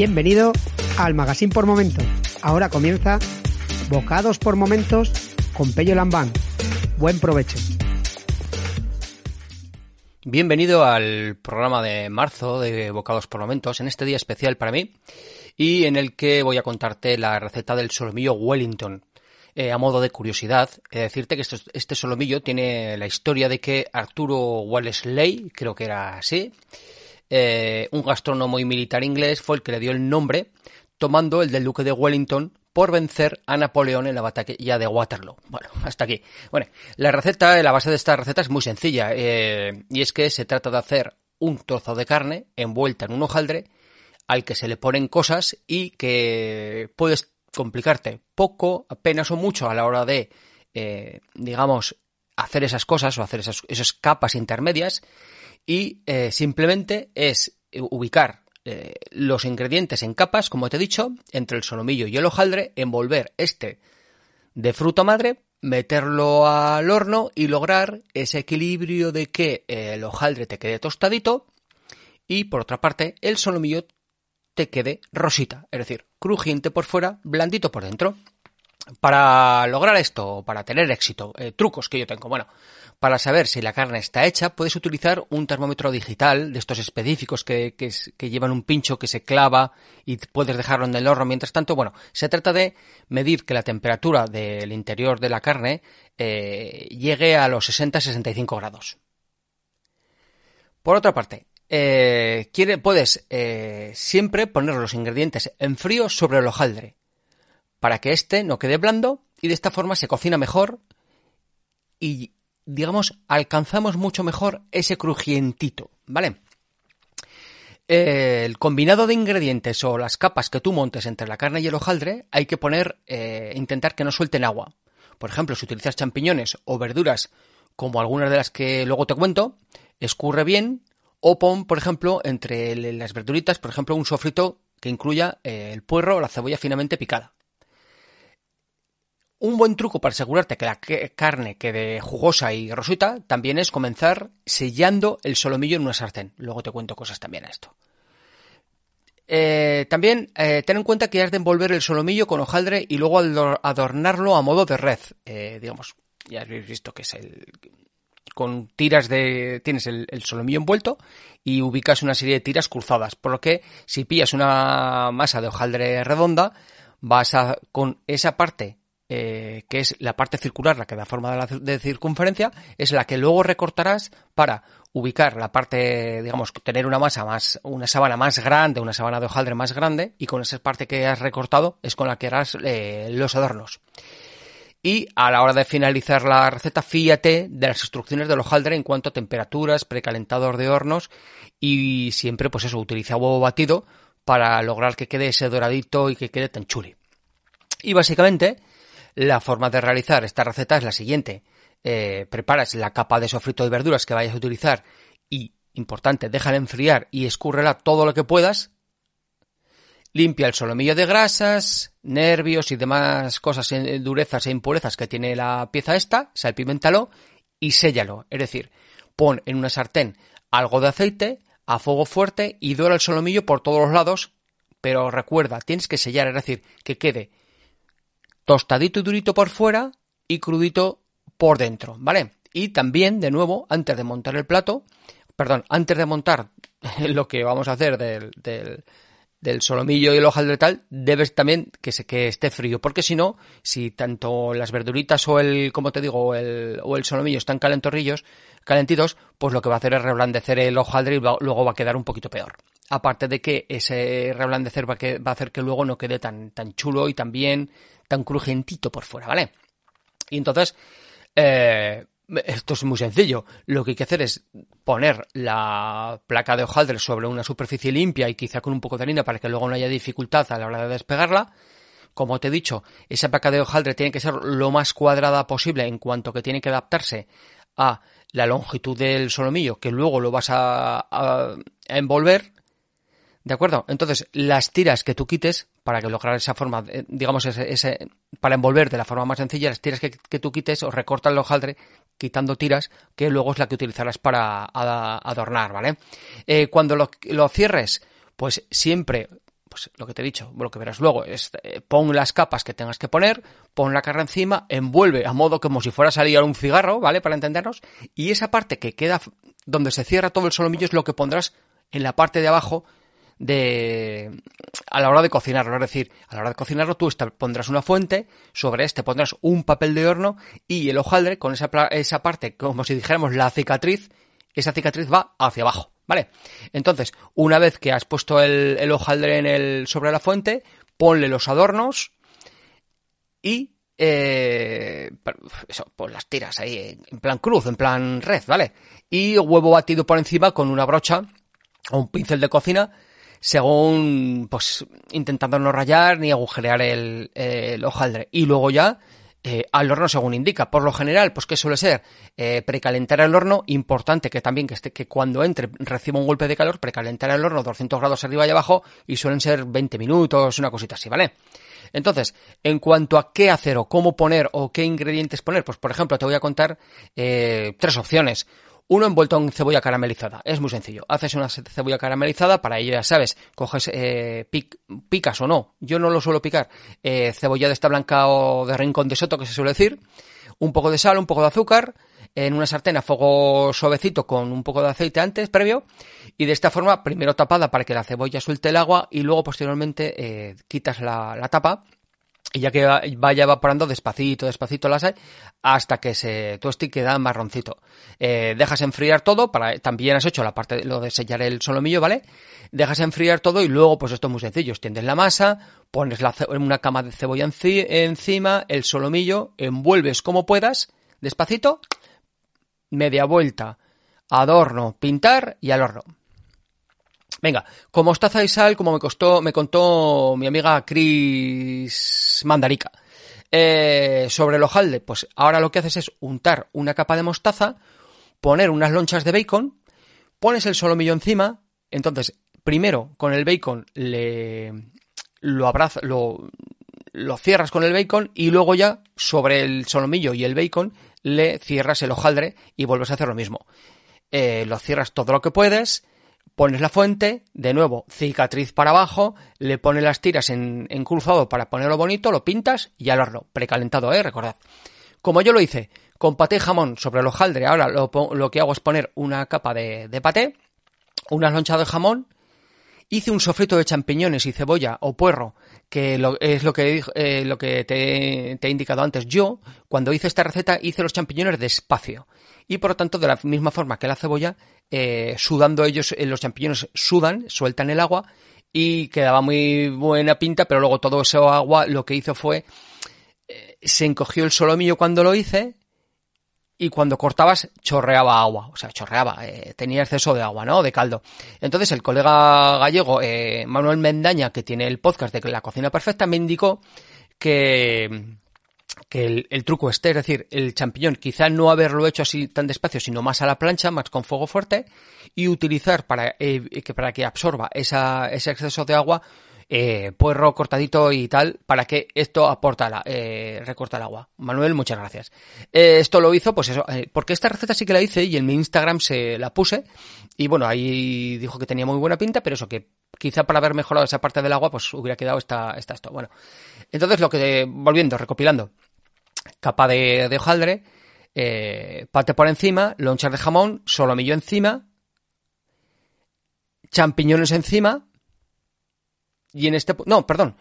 Bienvenido al Magazine por Momentos. Ahora comienza Bocados por Momentos con Pello Lambán. Buen provecho. Bienvenido al programa de marzo de Bocados por Momentos, en este día especial para mí y en el que voy a contarte la receta del solomillo Wellington. Eh, a modo de curiosidad, decirte que este solomillo tiene la historia de que Arturo Wellesley, creo que era así, eh, un gastrónomo y militar inglés fue el que le dio el nombre, tomando el del duque de Wellington por vencer a Napoleón en la batalla de Waterloo. Bueno, hasta aquí. Bueno, la receta, la base de esta receta es muy sencilla, eh, y es que se trata de hacer un trozo de carne envuelta en un hojaldre al que se le ponen cosas y que puedes complicarte poco, apenas o mucho a la hora de, eh, digamos, hacer esas cosas o hacer esas, esas capas intermedias y eh, simplemente es ubicar eh, los ingredientes en capas, como te he dicho, entre el solomillo y el hojaldre, envolver este de fruta madre, meterlo al horno y lograr ese equilibrio de que el hojaldre te quede tostadito y por otra parte el solomillo te quede rosita, es decir, crujiente por fuera, blandito por dentro. Para lograr esto, para tener éxito, eh, trucos que yo tengo. Bueno, para saber si la carne está hecha, puedes utilizar un termómetro digital de estos específicos que, llevan un pincho que se clava y puedes dejarlo en el horno mientras tanto. Bueno, se trata de medir que la temperatura del interior de la carne eh, llegue a los 60-65 grados. Por otra parte, eh, puedes eh, siempre poner los ingredientes en frío sobre el hojaldre para que éste no quede blando y de esta forma se cocina mejor y digamos, alcanzamos mucho mejor ese crujientito, ¿vale? el combinado de ingredientes o las capas que tú montes entre la carne y el hojaldre hay que poner, eh, intentar que no suelten agua. Por ejemplo, si utilizas champiñones o verduras como algunas de las que luego te cuento, escurre bien o pon, por ejemplo, entre las verduritas, por ejemplo, un sofrito que incluya eh, el puerro o la cebolla finamente picada. Un buen truco para asegurarte que la carne quede jugosa y rosita también es comenzar sellando el solomillo en una sartén. Luego te cuento cosas también a esto. Eh, también eh, ten en cuenta que has de envolver el solomillo con hojaldre y luego adornarlo a modo de red. Eh, digamos, ya habéis visto que es el. Con tiras de. Tienes el, el, solomillo envuelto y ubicas una serie de tiras cruzadas. Por lo que si pillas una masa de hojaldre redonda, vas a. con esa parte eh, que es la parte circular, la que da forma de, circunferencia, es la que luego recortarás para ubicar la parte, digamos, tener una masa más, una sábana más grande, una sábana de hojaldre más grande, y con esa parte que has recortado es con la que harás eh, los adornos. Y a la hora de finalizar la receta, fíjate de las instrucciones del hojaldre en cuanto a temperaturas, precalentador de hornos y siempre, pues eso, utiliza huevo batido para lograr que quede ese doradito y que quede tan chuli. Y básicamente, la forma de realizar esta receta es la siguiente. Eh, preparas la capa de sofrito de verduras que vayas a utilizar y, importante, déjala enfriar y escúrrela todo lo que puedas. Limpia el solomillo de grasas, nervios y demás cosas, durezas e impurezas que tiene la pieza esta, salpimentalo y séllalo. Es decir, pon en una sartén algo de aceite a fuego fuerte y dora el solomillo por todos los lados, pero recuerda, tienes que sellar, es decir, que quede tostadito y durito por fuera y crudito por dentro, ¿vale? Y también, de nuevo, antes de montar el plato, perdón, antes de montar lo que vamos a hacer del, del, solomillo y el hojaldre tal, debes también que, se, que esté frío, porque si no, si tanto las verduritas o el, como te digo, el, o el solomillo están calentorrillos, calentitos, pues lo que va a hacer es reblandecer el hojaldre y luego va a quedar un poquito peor. Aparte de que ese reblandecer va, va a hacer que luego no quede tan, tan chulo y tan bien, tan crujientito por fuera, ¿vale? Y entonces, eh, esto es muy sencillo. Lo que hay que hacer es poner la placa de hojaldre sobre una superficie limpia y quizá con un poco de harina para que luego no haya dificultad a la hora de despegarla. Como te he dicho, esa placa de hojaldre tiene que ser lo más cuadrada posible en cuanto que tiene que adaptarse a la longitud del solomillo que luego lo vas a, envolver. ¿De acuerdo? Entonces, las tiras que tú quites, para que lograr esa forma, eh, digamos, ese, para envolver de la forma más sencilla, las tiras que, tú quites o recorta el hojaldre quitando tiras, que luego es la que utilizarás para adornar, ¿vale? Eh, cuando lo, lo cierres, pues siempre pues lo que te he dicho, lo que verás luego, es eh, pon las capas que tengas que poner, pon la carga encima, envuelve a modo como si fuera a salir un cigarro, ¿vale? Para entendernos, y esa parte que queda donde se cierra todo el solomillo es lo que pondrás en la parte de abajo de a la hora de cocinarlo, es decir, a la hora de cocinarlo tú pondrás una fuente, sobre este pondrás un papel de horno y el hojaldre con esa, esa parte, como si dijéramos la cicatriz, esa cicatriz va hacia abajo. ¿Vale? Entonces, una vez que has puesto el, hojaldre en el, sobre la fuente, ponle los adornos y eh, eso, pues las tiras ahí en plan cruz, en plan red, ¿vale? Y huevo batido por encima con una brocha o un pincel de cocina, según, pues, intentando no rayar ni agujerear el, el hojaldre. Y luego ya eh, al horno según indica. Por lo general, pues que suele ser eh, precalentar el horno, importante que también que, esté, que cuando entre reciba un golpe de calor, precalentar el horno 200 grados arriba y abajo y suelen ser 20 minutos, una cosita así, ¿vale? Entonces, en cuanto a qué hacer o cómo poner o qué ingredientes poner, pues por ejemplo te voy a contar eh, tres opciones. Uno envuelto en cebolla caramelizada. Es muy sencillo. Haces una cebolla caramelizada, para ello ya sabes, coges, eh, picas o no. Yo no lo suelo picar. Eh, cebolla de esta blanca o de rincón de soto, que se suele decir. Un poco de sal, un poco de azúcar. En una sartén a fuego suavecito con un poco de aceite antes, previo. Y de esta forma, primero tapada para que la cebolla suelte el agua y luego posteriormente eh, quitas la, la tapa y ya que vaya evaporando despacito, despacito la sal, hasta que se tueste queda marroncito. Eh, dejas enfriar todo, para, también has hecho la parte de lo de sellar el solomillo, ¿vale? Dejas enfriar todo y luego, pues esto es muy sencillo, extiendes la masa, pones la, una cama de cebolla encima, el solomillo, envuelves como puedas, despacito, media vuelta, adorno, pintar y al horno. Venga, como mostaza y sal, como me costó, me contó mi amiga Cris Mandarica. Eh, sobre el hojalde, pues ahora lo que haces es untar una capa de mostaza, poner unas lonchas de bacon, pones el solomillo encima, entonces primero con el bacon le lo abraza, lo, lo cierras con el bacon y luego ya sobre el solomillo y el bacon le cierras el hojaldre y vuelves a hacer lo mismo. Eh, lo cierras todo lo que puedes, pones la fuente, de nuevo, cicatriz para abajo, le pones las tiras en, cruzado para ponerlo bonito, lo pintas y al precalentado, ¿eh? Recordad. Como yo lo hice, con paté y jamón sobre el hojaldre, ahora lo, que hago es poner una capa de, de paté, unas lonchas de jamón, hice un sofrito de champiñones y cebolla o puerro, que es lo que, eh, lo que te, he indicado antes. Yo, cuando hice esta receta, hice los champiñones despacio. Y por lo tanto, de la misma forma que la cebolla, eh, sudando ellos, eh, los champiñones sudan, sueltan el agua y quedaba muy buena pinta, pero luego todo ese agua lo que hizo fue, eh, se encogió el solomillo cuando lo hice y cuando cortabas chorreaba agua, o sea, chorreaba, tenía exceso de agua, ¿no? De caldo. Entonces el colega gallego, Manuel Mendaña, que tiene el podcast de La Cocina Perfecta, me indicó que que el, truco esté, es decir, el champiñón quizá no haberlo hecho así tan despacio, sino más a la plancha, más con fuego fuerte, y utilizar para, eh, que, para que absorba esa, ese exceso de agua, eh, puerro cortadito y tal, para que esto aporta la, eh, recorta el agua. Manuel, muchas gracias. Eh, esto lo hizo, pues eso, porque esta receta sí que la hice y en mi Instagram se la puse, y bueno, ahí dijo que tenía muy buena pinta, pero eso que quizá para haber mejorado esa parte del agua, pues hubiera quedado esta, esto. Bueno, entonces lo que, volviendo, recopilando, capa de, de hojaldre, eh, pate por encima, lonchas de jamón, solomillo encima, champiñones encima, y en este... No, perdón.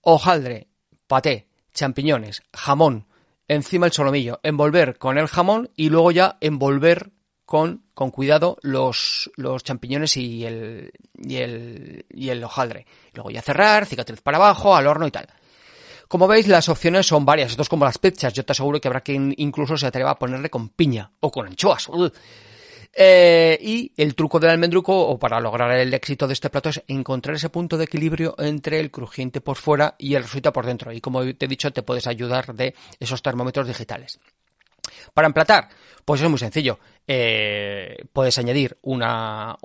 Hojaldre, paté, champiñones, jamón, encima el solomillo, envolver con el jamón y luego ya envolver con, con cuidado los, los champiñones y el, y el, y el hojaldre. luego ya cerrar, cicatriz para abajo, al horno y tal. Como veis, las opciones son varias. Esto es como las pizzas. Yo te aseguro que habrá quien incluso se atreva a ponerle con piña o con anchoas. Eh, y el truco del almendruco, o para lograr el éxito de este plato, es encontrar ese punto de equilibrio entre el crujiente por fuera y el rosita por dentro. Y como te he dicho, te puedes ayudar de esos termómetros digitales. Para emplatar, pues es muy sencillo. Eh, puedes añadir una,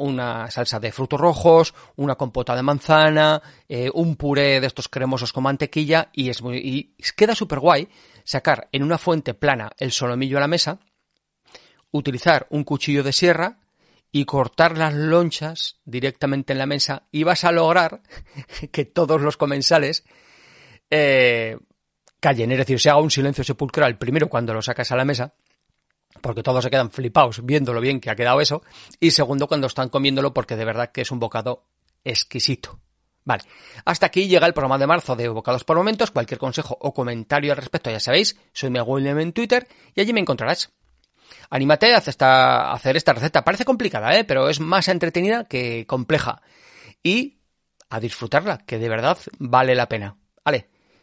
salsa de frutos rojos, una compota de manzana, eh, un puré de estos cremosos con mantequilla y, es muy, y queda súper guay sacar en una fuente plana el solomillo a la mesa, utilizar un cuchillo de sierra y cortar las lonchas directamente en la mesa y vas a lograr que todos los comensales eh, callen, es decir, se haga un silencio sepulcral primero cuando lo sacas a la mesa, porque todos se quedan flipados viendo lo bien que ha quedado eso, y segundo cuando están comiéndolo porque de verdad que es un bocado exquisito. Vale, hasta aquí llega el programa de marzo de Bocados por Momentos. Cualquier consejo o comentario al respecto, ya sabéis, soy mi William en Twitter y allí me encontrarás. Anímate a hacer esta receta. Parece complicada, ¿eh? pero es más entretenida que compleja. Y a disfrutarla, que de verdad vale la pena. Vale,